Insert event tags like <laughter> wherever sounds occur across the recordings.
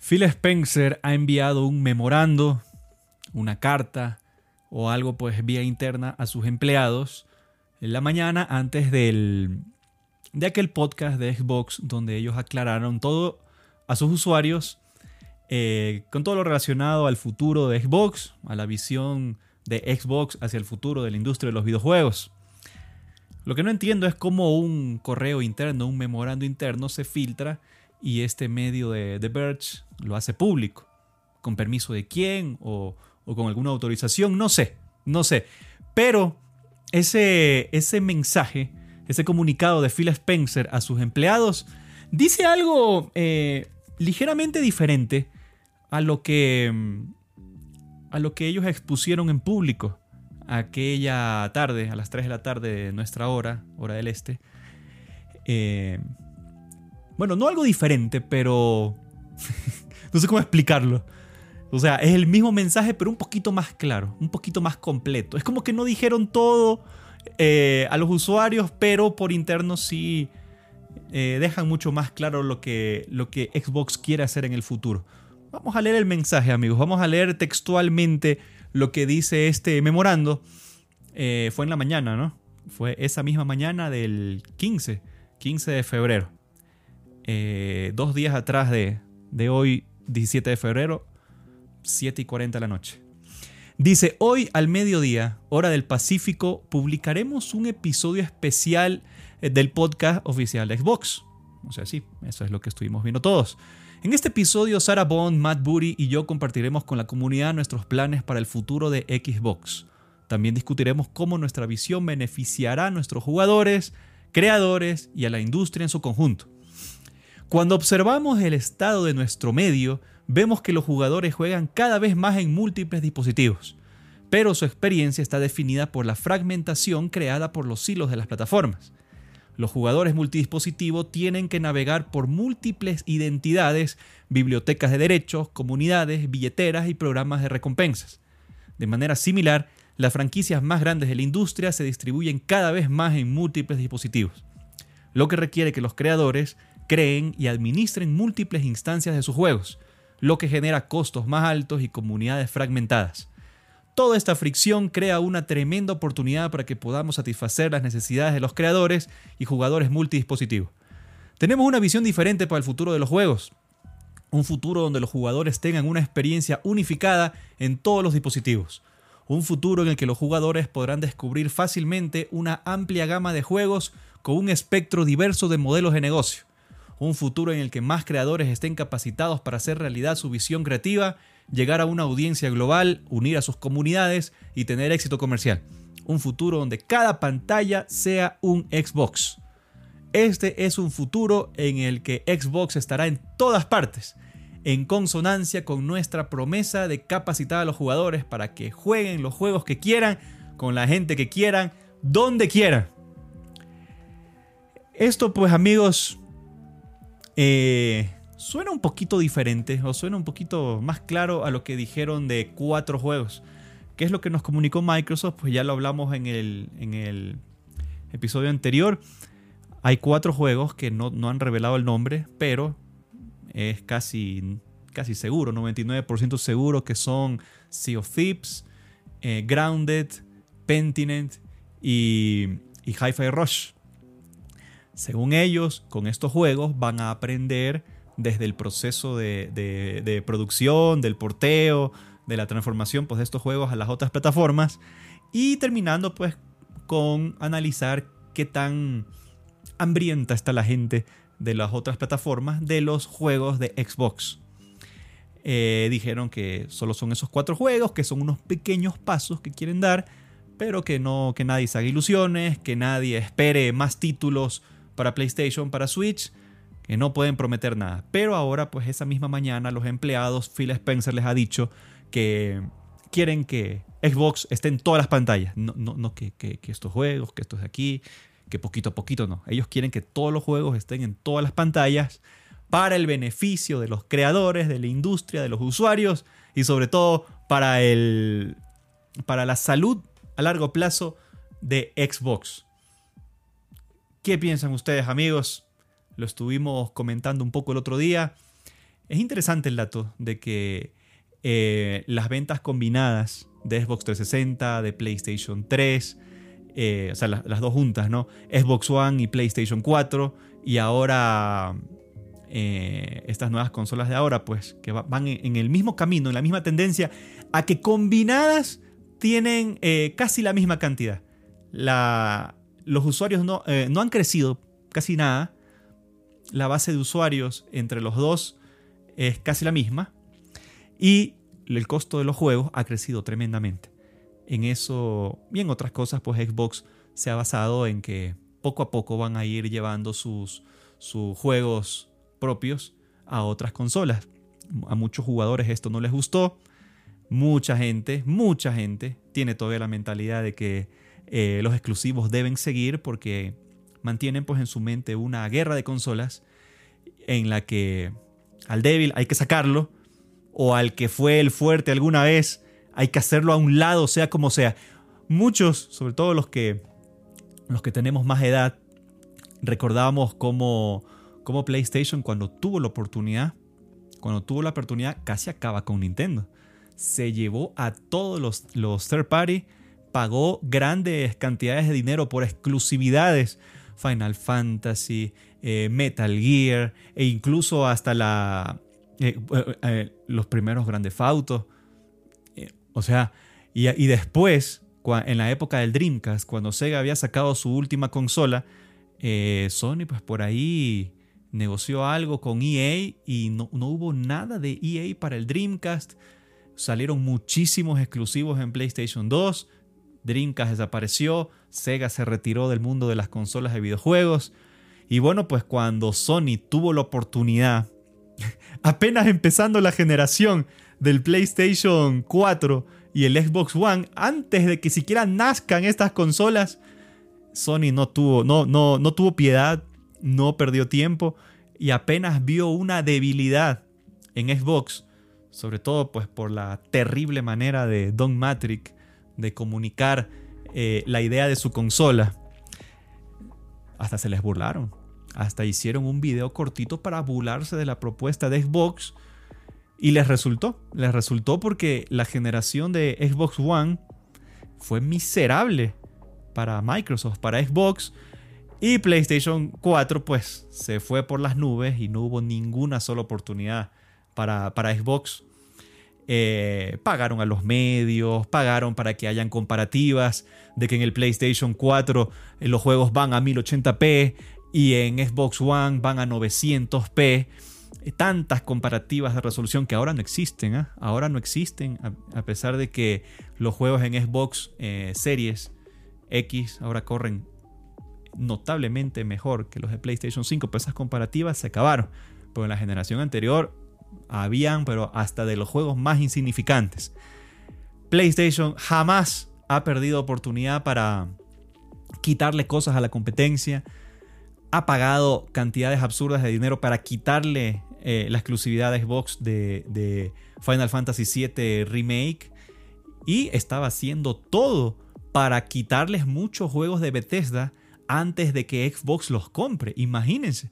Phil Spencer ha enviado un memorando, una carta o algo pues vía interna a sus empleados en la mañana antes del, de aquel podcast de Xbox donde ellos aclararon todo a sus usuarios eh, con todo lo relacionado al futuro de Xbox, a la visión de Xbox hacia el futuro de la industria de los videojuegos. Lo que no entiendo es cómo un correo interno, un memorando interno se filtra y este medio de The Verge lo hace público. ¿Con permiso de quién? O, con alguna autorización? No sé, no sé. Pero ese, ese mensaje, ese comunicado de Phil Spencer a sus empleados, dice algo eh, ligeramente diferente a lo que a lo que ellos expusieron en público aquella tarde, a las 3 de la tarde de nuestra hora, hora del este. Eh, bueno, no algo diferente, pero <laughs> no sé cómo explicarlo. O sea, es el mismo mensaje, pero un poquito más claro, un poquito más completo. Es como que no dijeron todo eh, a los usuarios, pero por interno sí eh, dejan mucho más claro lo que, lo que Xbox quiere hacer en el futuro. Vamos a leer el mensaje, amigos. Vamos a leer textualmente lo que dice este memorando. Eh, fue en la mañana, ¿no? Fue esa misma mañana del 15, 15 de febrero. Eh, dos días atrás de, de hoy, 17 de febrero, 7 y 40 de la noche. Dice, hoy al mediodía, hora del Pacífico, publicaremos un episodio especial eh, del podcast oficial de Xbox. O sea, sí, eso es lo que estuvimos viendo todos. En este episodio, Sarah Bond, Matt Booty y yo compartiremos con la comunidad nuestros planes para el futuro de Xbox. También discutiremos cómo nuestra visión beneficiará a nuestros jugadores, creadores y a la industria en su conjunto. Cuando observamos el estado de nuestro medio, vemos que los jugadores juegan cada vez más en múltiples dispositivos, pero su experiencia está definida por la fragmentación creada por los hilos de las plataformas. Los jugadores multidispositivos tienen que navegar por múltiples identidades, bibliotecas de derechos, comunidades, billeteras y programas de recompensas. De manera similar, las franquicias más grandes de la industria se distribuyen cada vez más en múltiples dispositivos, lo que requiere que los creadores creen y administren múltiples instancias de sus juegos, lo que genera costos más altos y comunidades fragmentadas. Toda esta fricción crea una tremenda oportunidad para que podamos satisfacer las necesidades de los creadores y jugadores multidispositivos. Tenemos una visión diferente para el futuro de los juegos. Un futuro donde los jugadores tengan una experiencia unificada en todos los dispositivos. Un futuro en el que los jugadores podrán descubrir fácilmente una amplia gama de juegos con un espectro diverso de modelos de negocio. Un futuro en el que más creadores estén capacitados para hacer realidad su visión creativa llegar a una audiencia global, unir a sus comunidades y tener éxito comercial. Un futuro donde cada pantalla sea un Xbox. Este es un futuro en el que Xbox estará en todas partes, en consonancia con nuestra promesa de capacitar a los jugadores para que jueguen los juegos que quieran, con la gente que quieran, donde quieran. Esto pues amigos, eh, suena un poquito diferente o suena un poquito más claro a lo que dijeron de cuatro juegos. ¿Qué es lo que nos comunicó Microsoft? Pues ya lo hablamos en el, episodio anterior. Hay cuatro juegos que no, han revelado el nombre, pero es casi, casi seguro, 99% seguro que son Sea of Thieves, eh, Grounded, Pentinent y, y Hi-Fi Rush. Según ellos, con estos juegos van a aprender desde el proceso de, producción, del porteo, de la transformación pues, de estos juegos a las otras plataformas y terminando pues con analizar qué tan hambrienta está la gente de las otras plataformas de los juegos de Xbox. Eh, dijeron que solo son esos cuatro juegos, que son unos pequeños pasos que quieren dar, pero que no que nadie se haga ilusiones, que nadie espere más títulos para PlayStation, para Switch, que no pueden prometer nada. Pero ahora, pues esa misma mañana, los empleados, Phil Spencer les ha dicho que quieren que Xbox esté en todas las pantallas. No, no, que, estos juegos, que estos de aquí, que poquito a poquito no. Ellos quieren que todos los juegos estén en todas las pantallas para el beneficio de los creadores, de la industria, de los usuarios y sobre todo para, el, para la salud a largo plazo de Xbox. ¿Qué piensan ustedes amigos? lo estuvimos comentando un poco el otro día. es interesante el dato de que eh, las ventas combinadas de Xbox 360, de PlayStation 3, eh, o sea, las dos juntas, ¿no? Xbox One y PlayStation 4, y ahora eh, estas nuevas consolas de ahora, pues, que van en el mismo camino, en la misma tendencia, a que combinadas tienen casi la misma cantidad. Los usuarios no, no han crecido casi nada. La base de usuarios entre los dos es casi la misma. Y el costo de los juegos ha crecido tremendamente. En eso y en otras cosas, pues Xbox se ha basado en que poco a poco van a ir llevando sus, sus juegos propios a otras consolas. A muchos jugadores esto no les gustó. Mucha gente, mucha gente tiene todavía la mentalidad de que eh, los exclusivos deben seguir porque mantienen pues en su mente una guerra de consolas en la que al débil hay que sacarlo o al que fue el fuerte alguna vez, hay que hacerlo a un lado, sea como sea. Muchos, sobre todo los que, los que tenemos más edad, recordábamos cómo, PlayStation cuando tuvo la oportunidad, cuando tuvo la oportunidad, casi acaba con Nintendo. Se llevó a todos los, los third party, pagó grandes cantidades de dinero por exclusividades. Final Fantasy, eh, Metal Gear e incluso hasta eh, eh, los primeros grandes autos. o sea, y, después, en la época del Dreamcast, cuando Sega había sacado su última consola, Sony pues por ahí negoció algo con EA y no, no, hubo nada de EA para el Dreamcast. Salieron muchísimos exclusivos en PlayStation 2. Dreamcast desapareció. Sega se retiró del mundo de las consolas de videojuegos. Y bueno, pues cuando Sony tuvo la oportunidad <laughs> apenas empezando la generación del PlayStation 4 y el Xbox One, antes de que siquiera nazcan estas consolas, Sony no tuvo, no, no, no tuvo piedad, no perdió tiempo y apenas vio una debilidad en Xbox, sobre todo pues por la terrible manera de Don Matrix de comunicar eh, la idea de su consola. Hasta se les burlaron. Hasta hicieron un video cortito para burlarse de la propuesta de Xbox. Y les resultó. Les resultó porque la generación de Xbox One fue miserable para Microsoft, para Xbox. Y PlayStation 4 pues se fue por las nubes y no hubo ninguna sola oportunidad para, para Xbox. Eh, pagaron a los medios, pagaron para que hayan comparativas de que en el PlayStation 4 eh, los juegos van a 1080p, y en Xbox One van a 900p. Eh, tantas comparativas de resolución que ahora no existen, ¿ah? ahora no existen, a, pesar de que los juegos en Xbox Series X ahora corren notablemente mejor que los de PlayStation 5, pero esas comparativas se acabaron. Pero en la generación anterior habían, pero hasta de los juegos más insignificantes. PlayStation jamás ha perdido oportunidad para quitarle cosas a la competencia ha pagado cantidades absurdas de dinero para quitarle eh, la exclusividad de Xbox de, Final Fantasy VII Remake y estaba haciendo todo para quitarles muchos juegos de Bethesda antes de que Xbox los compre. Imagínense.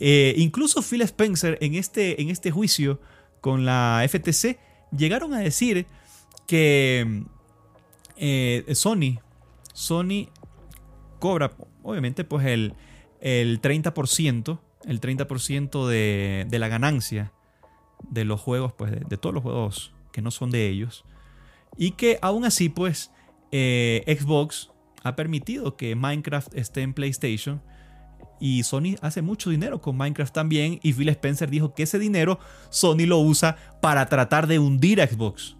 Eh, incluso Phil Spencer en este, en este juicio con la FTC llegaron a decir que eh, Sony, Sony cobra obviamente pues el, el 30%, el 30% de, de, la ganancia de los juegos, pues de, todos los juegos que no son de ellos. Y que aún así pues eh, Xbox ha permitido que Minecraft esté en PlayStation. Y Sony hace mucho dinero con Minecraft también. Y Phil Spencer dijo que ese dinero Sony lo usa para tratar de hundir a Xbox.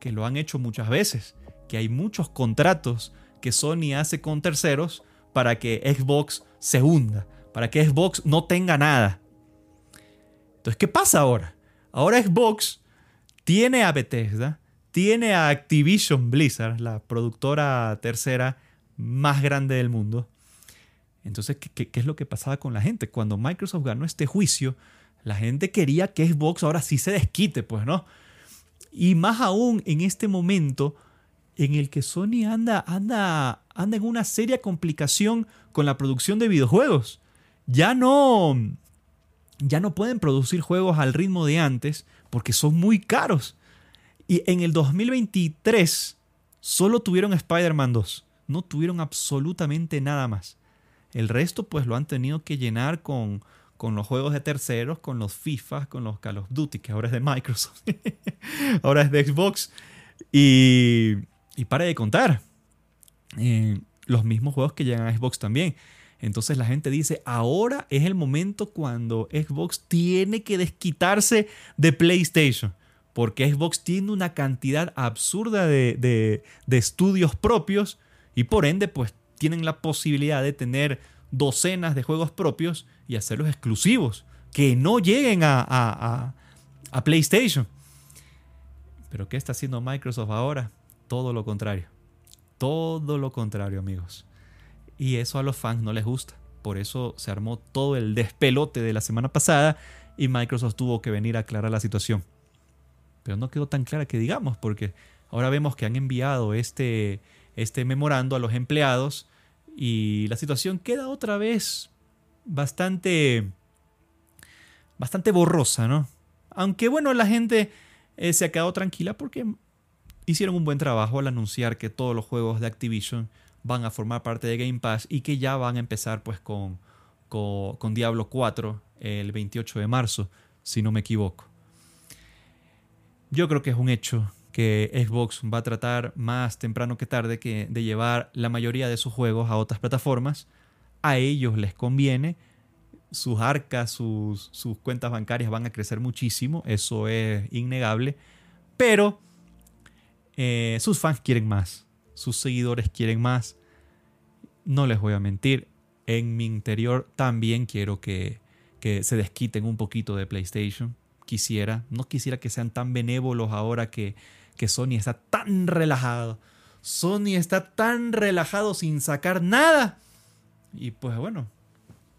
Que lo han hecho muchas veces. Que hay muchos contratos que Sony hace con terceros para que Xbox se hunda, para que Xbox no tenga nada. Entonces, ¿qué pasa ahora? Ahora Xbox tiene a Bethesda, tiene a Activision Blizzard, la productora tercera más grande del mundo. Entonces, ¿qué, es lo que pasaba con la gente? Cuando Microsoft ganó este juicio, la gente quería que Xbox ahora sí se desquite, pues, ¿no? Y más aún en este momento en el que Sony anda, anda, anda en una seria complicación con la producción de videojuegos. Ya no, ya no pueden producir juegos al ritmo de antes porque son muy caros. Y en el 2023 solo tuvieron Spider-Man 2, no tuvieron absolutamente nada más. El resto pues lo han tenido que llenar con, con los juegos de terceros, con los FIFA, con los Call of Duty, que ahora es de Microsoft, <laughs> ahora es de Xbox. Y, y para de contar, eh, los mismos juegos que llegan a Xbox también. Entonces la gente dice, ahora es el momento cuando Xbox tiene que desquitarse de PlayStation. Porque Xbox tiene una cantidad absurda de, de, estudios propios y por ende pues tienen la posibilidad de tener docenas de juegos propios y hacerlos exclusivos. Que no lleguen a, a, a PlayStation. Pero ¿qué está haciendo Microsoft ahora? Todo lo contrario. Todo lo contrario amigos. Y eso a los fans no les gusta. Por eso se armó todo el despelote de la semana pasada y Microsoft tuvo que venir a aclarar la situación. Pero no quedó tan clara que digamos, porque ahora vemos que han enviado este, este memorando a los empleados y la situación queda otra vez bastante, bastante borrosa, ¿no? Aunque bueno, la gente eh, se ha quedado tranquila porque hicieron un buen trabajo al anunciar que todos los juegos de Activision van a formar parte de Game Pass y que ya van a empezar pues con, con, Diablo 4 el 28 de marzo, si no me equivoco. Yo creo que es un hecho que Xbox va a tratar más temprano que tarde que de llevar la mayoría de sus juegos a otras plataformas. A ellos les conviene, sus arcas, sus, sus cuentas bancarias van a crecer muchísimo, eso es innegable, pero eh, sus fans quieren más sus seguidores quieren más. No les voy a mentir, en mi interior también quiero que, se desquiten un poquito de PlayStation. Quisiera, no quisiera que sean tan benévolos ahora que, que Sony está tan relajado. Sony está tan relajado sin sacar nada. Y pues bueno,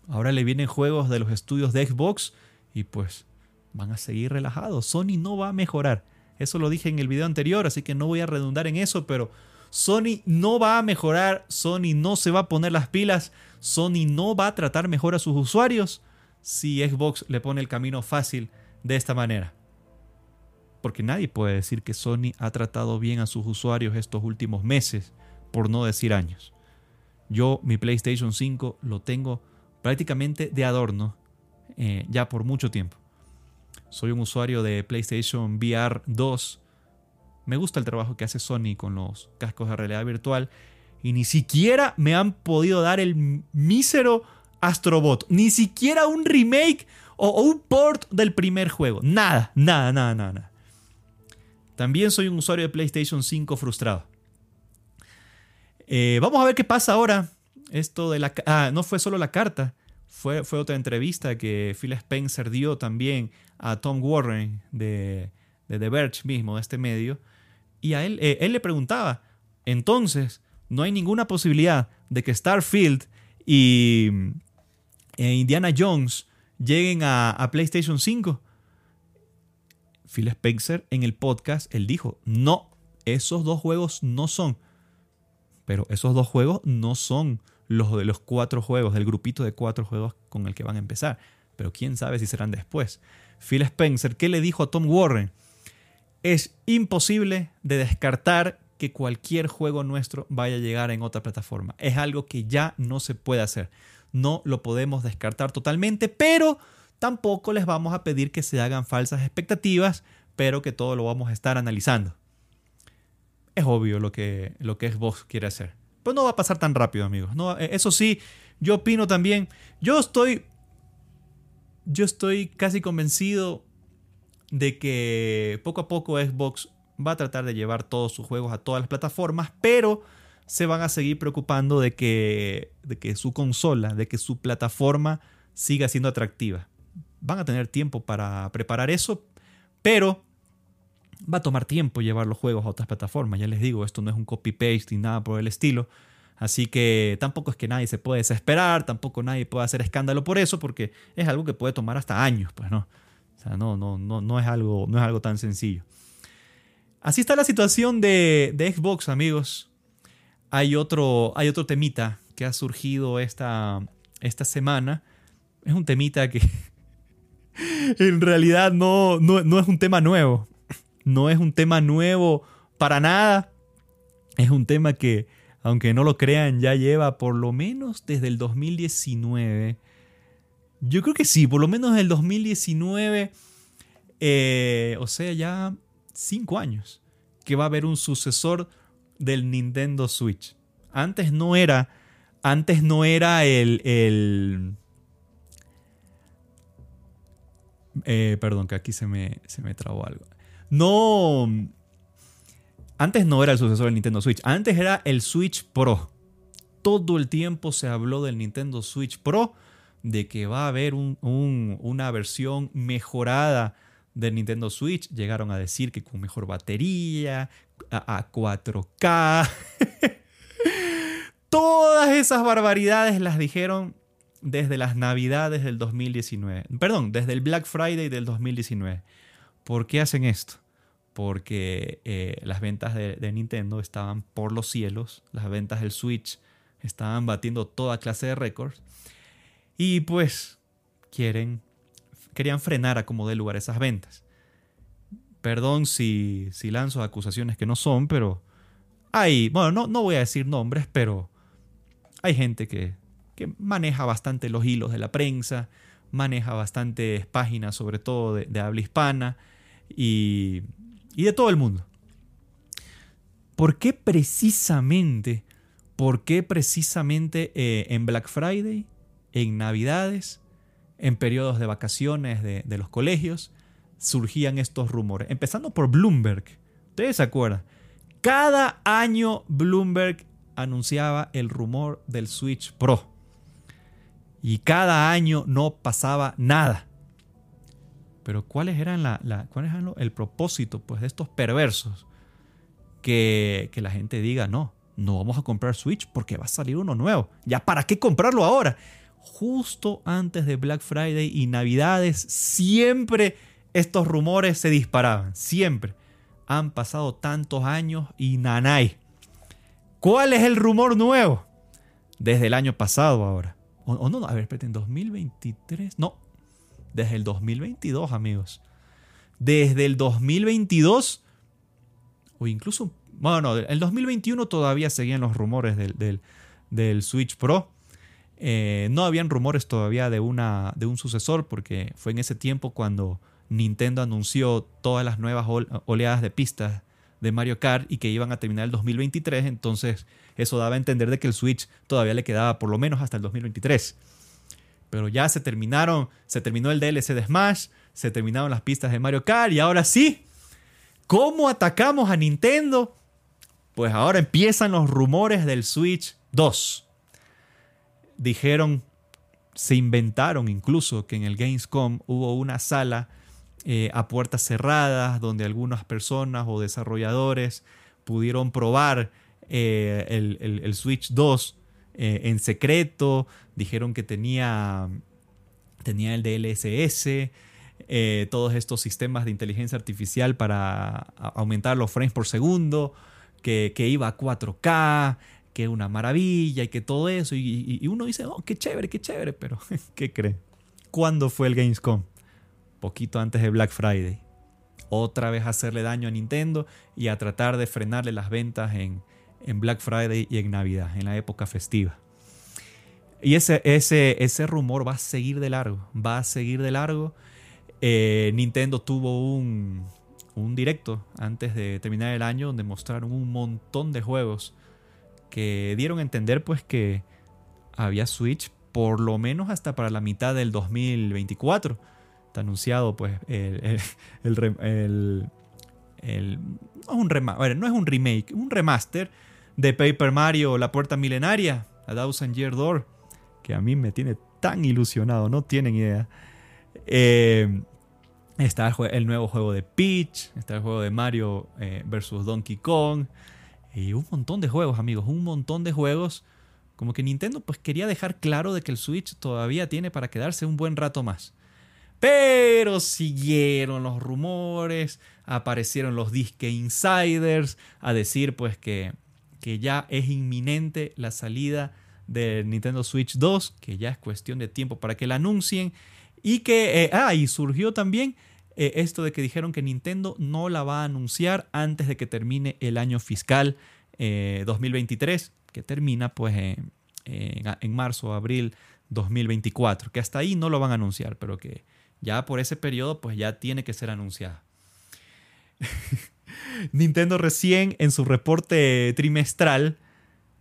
ahora le vienen juegos de los estudios de Xbox y pues van a seguir relajados. Sony no va a mejorar. Eso lo dije en el video anterior, así que no voy a redundar en eso, pero Sony no va a mejorar, Sony no se va a poner las pilas, Sony no va a tratar mejor a sus usuarios si Xbox le pone el camino fácil de esta manera. Porque nadie puede decir que Sony ha tratado bien a sus usuarios estos últimos meses, por no decir años. Yo mi PlayStation 5 lo tengo prácticamente de adorno eh, ya por mucho tiempo. Soy un usuario de PlayStation VR 2 me gusta el trabajo que hace Sony con los cascos de realidad virtual. Y ni siquiera me han podido dar el mísero Astrobot. Ni siquiera un remake o, un port del primer juego. Nada, nada, nada, nada. También soy un usuario de PlayStation 5 frustrado. Eh, vamos a ver qué pasa ahora. Esto de la... Ah, no fue solo la carta. Fue, fue otra entrevista que Phil Spencer dio también a Tom Warren de, de The Verge mismo, de este medio y a él, eh, él le preguntaba, entonces, no hay ninguna posibilidad de que Starfield y e Indiana Jones lleguen a, PlayStation 5. Phil Spencer en el podcast, él dijo, no, esos dos juegos no son. Pero esos dos juegos no son los de los cuatro juegos, del grupito de cuatro juegos con el que van a empezar. Pero quién sabe si serán después. Phil Spencer, ¿qué le dijo a Tom Warren? es imposible de descartar que cualquier juego nuestro vaya a llegar en otra plataforma. Es algo que ya no se puede hacer. No lo podemos descartar totalmente, pero tampoco les vamos a pedir que se hagan falsas expectativas, pero que todo lo vamos a estar analizando. Es obvio lo que, lo que Xbox quiere hacer. Pero no va a pasar tan rápido, amigos. Eh, eso sí, yo opino también. Yo estoy. Yo estoy casi convencido de que poco a poco Xbox va a tratar de llevar todos sus juegos a todas las plataformas, pero se van a seguir preocupando de que, de que su consola, de que su plataforma siga siendo atractiva. Van a tener tiempo para preparar eso, pero va a tomar tiempo llevar los juegos a otras plataformas. Ya les digo, esto no es un copy-paste ni nada por el estilo. Así que tampoco es que nadie se puede desesperar, tampoco nadie puede hacer escándalo por eso, porque es algo que puede tomar hasta años, pues no no, no, no, no, es, algo, no es algo tan sencillo. Así está la situación de, Xbox, amigos. Hay otro, hay otro temita que ha surgido esta, esta semana. Es un temita que en realidad no, no, no es un tema nuevo. No es un tema nuevo para nada. Es un tema que, aunque no lo crean, ya lleva por lo menos desde el 2019. Yo creo que sí, por lo menos desde el 2019. Eh, o sea, ya cinco años que va a haber un sucesor del Nintendo Switch. Antes no era. Antes no era el. el eh, perdón, que aquí se me, se me trabó algo. No. Antes no era el sucesor del Nintendo Switch. Antes era el Switch Pro. Todo el tiempo se habló del Nintendo Switch Pro. De que va a haber una versión mejorada del Nintendo Switch. Llegaron a decir que con mejor batería, a, 4K. <laughs> Todas esas barbaridades las dijeron desde las navidades del 2019. Perdón, desde el Black Friday del 2019. ¿Por qué hacen esto? Porque eh, las ventas de, Nintendo estaban por los cielos, las ventas del Switch estaban batiendo toda clase de récords y pues quieren, querían frenar a como dé lugar esas ventas. Perdón si, si lanzo acusaciones que no son, pero hay, bueno, no, no voy a decir nombres, pero hay gente que, que maneja bastante los hilos de la prensa, maneja bastantes páginas, sobre todo de, habla hispana y, de todo el mundo. ¿Por qué precisamente, por qué precisamente eh, en Black Friday, en Navidades, en periodos de vacaciones de, de los colegios, surgían estos rumores. Empezando por Bloomberg. ¿Ustedes se acuerdan? Cada año Bloomberg anunciaba el rumor del Switch Pro. Y cada año no pasaba nada. Pero ¿cuáles eran la, el propósito pues, de estos perversos? Que, que la gente diga, no, no vamos a comprar Switch porque va a salir uno nuevo. ¿Ya para qué comprarlo ahora? Justo antes de Black Friday y Navidades siempre estos rumores se disparaban, siempre. Han pasado tantos años y nanay. ¿Cuál es el rumor nuevo? Desde el año pasado ahora. O, no, a ver, espérate, en 2023. No, desde el 2022, amigos. Desde el 2022, o incluso, bueno, no, el 2021 todavía seguían los rumores del, del, Switch Pro. Eh, no habían rumores todavía de, una, de un sucesor, porque fue en ese tiempo cuando Nintendo anunció todas las nuevas oleadas de pistas de Mario Kart y que iban a terminar el 2023, entonces eso daba a entender de que el Switch todavía le quedaba por lo menos hasta el 2023. Pero ya se terminaron, se terminó el DLC de Smash, se terminaron las pistas de Mario Kart y ahora sí, ¿cómo atacamos a Nintendo? Pues ahora empiezan los rumores del Switch 2. Dijeron, se inventaron incluso que en el Gamescom hubo una sala eh, a puertas cerradas, donde algunas personas o desarrolladores pudieron probar eh, el, Switch 2 eh, en secreto, dijeron que tenía, tenía el DLSS, todos estos sistemas de inteligencia artificial para aumentar los frames por segundo, que, iba a 4K, que una maravilla y que todo eso. Y, y uno dice, oh, qué chévere, qué chévere, pero <laughs> ¿qué cree? ¿Cuándo fue el Gamescom? Poquito antes de Black Friday. Otra vez hacerle daño a Nintendo y a tratar de frenarle las ventas en, Black Friday y en Navidad, en la época festiva. Y ese, ese, ese rumor va a seguir de largo, va a seguir de largo. Eh, Nintendo tuvo un, un directo antes de terminar el año donde mostraron un montón de juegos que dieron a entender pues que había Switch por lo menos hasta para la mitad del 2024 anunciado pues el, el, no, es un no es un remake, un remaster de Paper Mario La Puerta Milenaria, A Thousand Year Door, que a mí me tiene tan ilusionado, no tienen idea. Eh, está el, nuevo juego de Peach, está el juego de Mario eh, versus Donkey Kong, y un montón de juegos, amigos, un montón de juegos. Como que Nintendo pues quería dejar claro de que el Switch todavía tiene para quedarse un buen rato más. Pero siguieron los rumores, aparecieron los disque insiders a decir pues que, que ya es inminente la salida del Nintendo Switch 2, que ya es cuestión de tiempo para que la anuncien. Y que, eh, ah, y surgió también eh, esto de que dijeron que Nintendo no la va a anunciar antes de que termine el año fiscal 2023, que termina pues en marzo o abril 2024, que hasta ahí no lo van a anunciar, pero que ya por ese periodo pues ya tiene que ser anunciada. <laughs> Nintendo recién en su reporte trimestral,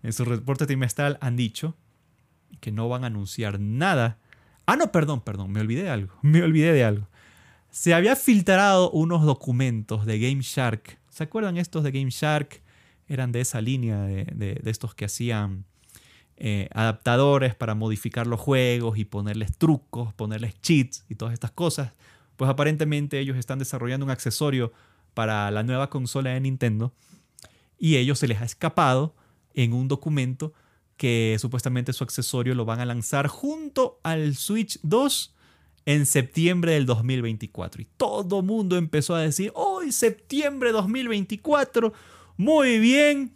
en su reporte trimestral han dicho que no van a anunciar nada. Ah, no, perdón, perdón, me olvidé de algo, <laughs> me olvidé de algo. Se había filtrado unos documentos de Game Shark. ¿Se acuerdan estos de Game Shark? Eran de esa línea de, de estos que hacían eh, adaptadores para modificar los juegos y ponerles trucos, ponerles cheats y todas estas cosas, pues aparentemente ellos están desarrollando un accesorio para la nueva consola de Nintendo y ellos se les ha escapado en un documento que supuestamente su accesorio lo van a lanzar junto al Switch 2 en septiembre del 2024. Y todo mundo empezó a decir, hoy septiembre 2024, muy bien,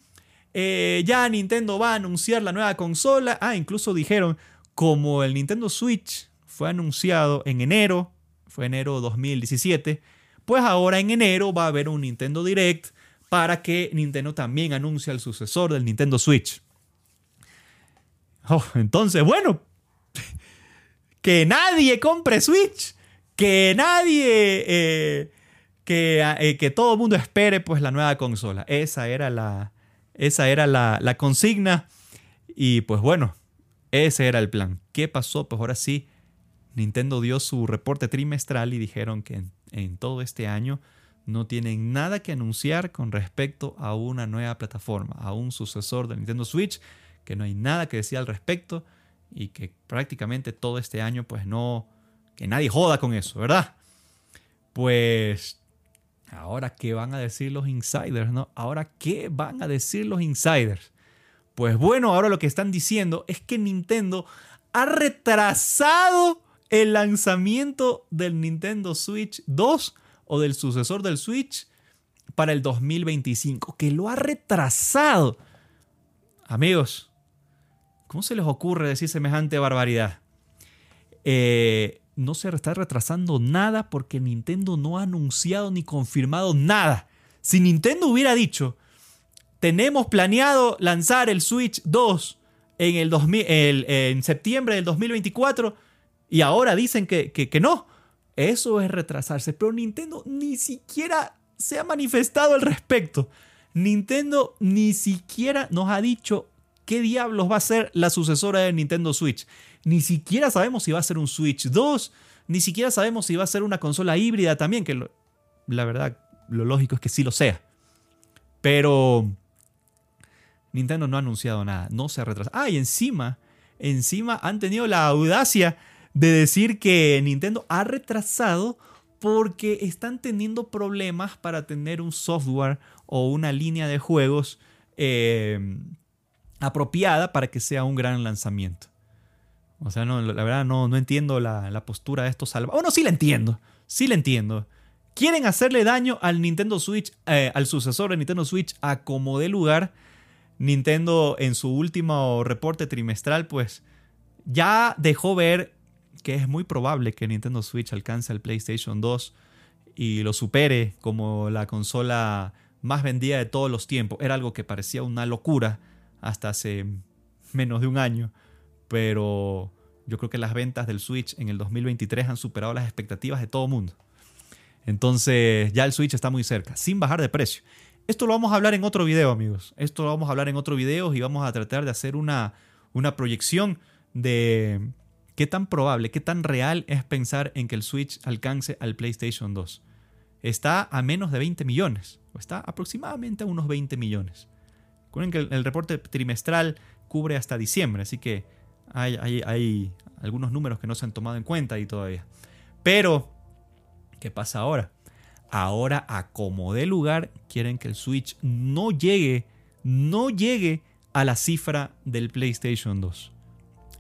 eh, ya Nintendo va a anunciar la nueva consola. Ah, incluso dijeron, como el Nintendo Switch fue anunciado en enero, fue enero 2017, pues ahora en enero va a haber un Nintendo Direct para que Nintendo también anuncie el sucesor del Nintendo Switch. Oh, entonces, bueno, <laughs> que nadie compre Switch, que nadie, eh, que, eh, que todo el mundo espere pues la nueva consola. Esa era la, esa era la, consigna. Y pues bueno, ese era el plan. ¿Qué pasó? Pues ahora sí, Nintendo dio su reporte trimestral y dijeron que en, todo este año no tienen nada que anunciar con respecto a una nueva plataforma, a un sucesor de Nintendo Switch, que no hay nada que decir al respecto y que prácticamente todo este año pues no, que nadie joda con eso, ¿verdad? Pues Ahora, ¿qué van a decir los insiders? No? Ahora, ¿qué van a decir los insiders? Pues bueno, ahora lo que están diciendo es que Nintendo ha retrasado el lanzamiento del Nintendo Switch 2 o del sucesor del Switch para el 2025, que lo ha retrasado. Amigos, ¿cómo se les ocurre decir semejante barbaridad? Eh, no se está retrasando nada porque Nintendo no ha anunciado ni confirmado nada. Si Nintendo hubiera dicho, tenemos planeado lanzar el Switch 2 en, el en septiembre del 2024 y ahora dicen que, que no, eso es retrasarse. Pero Nintendo ni siquiera se ha manifestado al respecto. Nintendo ni siquiera nos ha dicho qué diablos va a ser la sucesora de Nintendo Switch. Ni siquiera sabemos si va a ser un Switch 2, ni siquiera sabemos si va a ser una consola híbrida también, que la verdad, lo lógico es que sí lo sea. Pero Nintendo no ha anunciado nada, no se ha retrasado. Ah, y encima, encima han tenido la audacia de decir que Nintendo ha retrasado porque están teniendo problemas para tener un software o una línea de juegos eh, apropiada para que sea un gran lanzamiento. O sea, no, la verdad no, no entiendo la, postura de estos salvajes. Bueno, sí la entiendo. Sí la entiendo. Quieren hacerle daño al Nintendo Switch, eh, al sucesor de Nintendo Switch a como de lugar. Nintendo en su último reporte trimestral, pues ya dejó ver que es muy probable que Nintendo Switch alcance al PlayStation 2 y lo supere como la consola más vendida de todos los tiempos. Era algo que parecía una locura hasta hace menos de un año pero yo creo que las ventas del Switch en el 2023 han superado las expectativas de todo mundo. Entonces ya el Switch está muy cerca, sin bajar de precio. Esto lo vamos a hablar en otro video, amigos. Esto lo vamos a hablar en otro video y vamos a tratar de hacer una, una proyección de qué tan probable, qué tan real es pensar en que el Switch alcance al PlayStation 2. Está a menos de 20 millones, o está aproximadamente a unos 20 millones. Recuerden que el reporte trimestral cubre hasta diciembre, así que hay, algunos números que no se han tomado en cuenta ahí todavía. Pero, ¿qué pasa ahora? Ahora, a como de lugar, quieren que el Switch no llegue, no llegue a la cifra del PlayStation 2.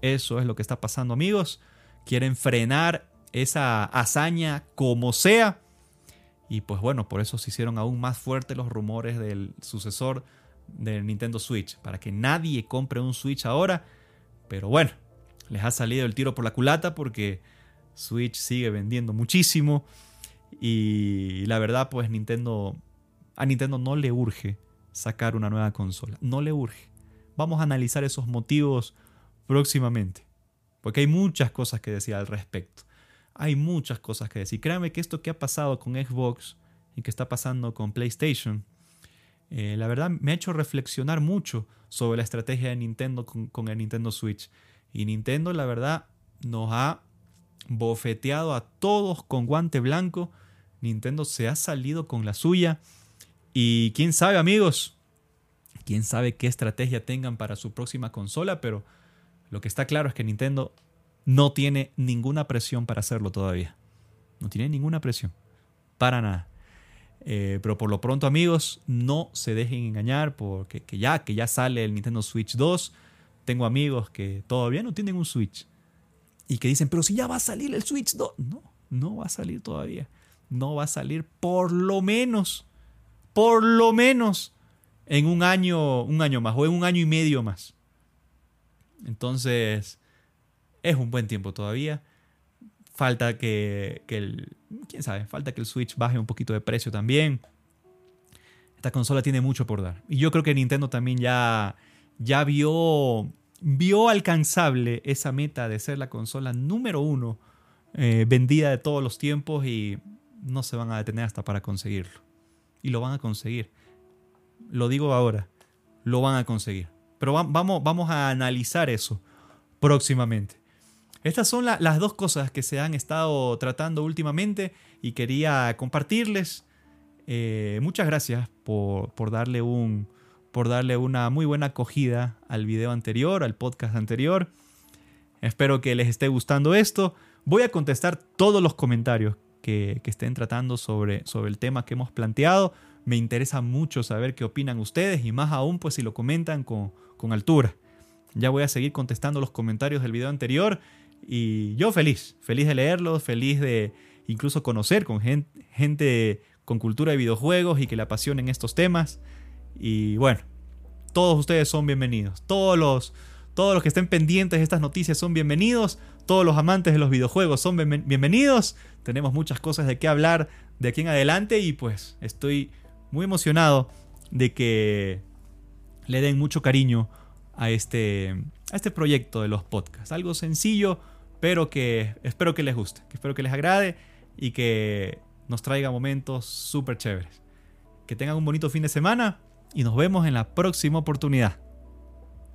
Eso es lo que está pasando, amigos. Quieren frenar esa hazaña como sea. Y pues bueno, por eso se hicieron aún más fuertes los rumores del sucesor del Nintendo Switch. Para que nadie compre un Switch ahora pero bueno, les ha salido el tiro por la culata porque Switch sigue vendiendo muchísimo y la verdad pues Nintendo a Nintendo no le urge sacar una nueva consola, no le urge. Vamos a analizar esos motivos próximamente, porque hay muchas cosas que decir al respecto. Hay muchas cosas que decir. Créanme que esto que ha pasado con Xbox y que está pasando con PlayStation, eh, la verdad me ha hecho reflexionar mucho sobre la estrategia de Nintendo con, el Nintendo Switch. Y Nintendo, la verdad, nos ha bofeteado a todos con guante blanco. Nintendo se ha salido con la suya. Y quién sabe, amigos, quién sabe qué estrategia tengan para su próxima consola, pero lo que está claro es que Nintendo no tiene ninguna presión para hacerlo todavía. No tiene ninguna presión. Para nada. Eh, pero por lo pronto, amigos, no se dejen engañar porque que ya, que ya sale el Nintendo Switch 2. Tengo amigos que todavía no tienen un Switch y que dicen, pero si ya va a salir el Switch 2. No, no va a salir todavía. No va a salir por lo menos, por lo menos en un año, un año más o en un año y medio más. Entonces, es un buen tiempo todavía. Falta que, que el, quién sabe, falta que el Switch baje un poquito de precio también. Esta consola tiene mucho por dar. Y yo creo que Nintendo también ya, ya vio vio alcanzable esa meta de ser la consola número uno eh, vendida de todos los tiempos y no se van a detener hasta para conseguirlo. Y lo van a conseguir. Lo digo ahora, lo van a conseguir. Pero vamos, vamos a analizar eso próximamente. Estas son las dos cosas que se han estado tratando últimamente y quería compartirles. Eh, muchas gracias por darle un, por darle una muy buena acogida al video anterior, al podcast anterior. Espero que les esté gustando esto. Voy a contestar todos los comentarios que, estén tratando sobre, sobre el tema que hemos planteado. Me interesa mucho saber qué opinan ustedes y más aún pues si lo comentan con, con altura. Ya voy a seguir contestando los comentarios del video anterior y yo feliz, feliz de leerlos, feliz de incluso conocer con gente, gente con cultura de videojuegos y que le apasionen estos temas. Y bueno, todos ustedes son bienvenidos. Todos los, todos los que estén pendientes de estas noticias son bienvenidos. Todos los amantes de los videojuegos son bienvenidos. Tenemos muchas cosas de qué hablar de aquí en adelante y pues estoy muy emocionado de que le den mucho cariño a este, a este proyecto de los podcasts. Algo sencillo, pero que espero que les guste, que espero que les agrade y que nos traiga momentos súper chéveres. Que tengan un bonito fin de semana y nos vemos en la próxima oportunidad.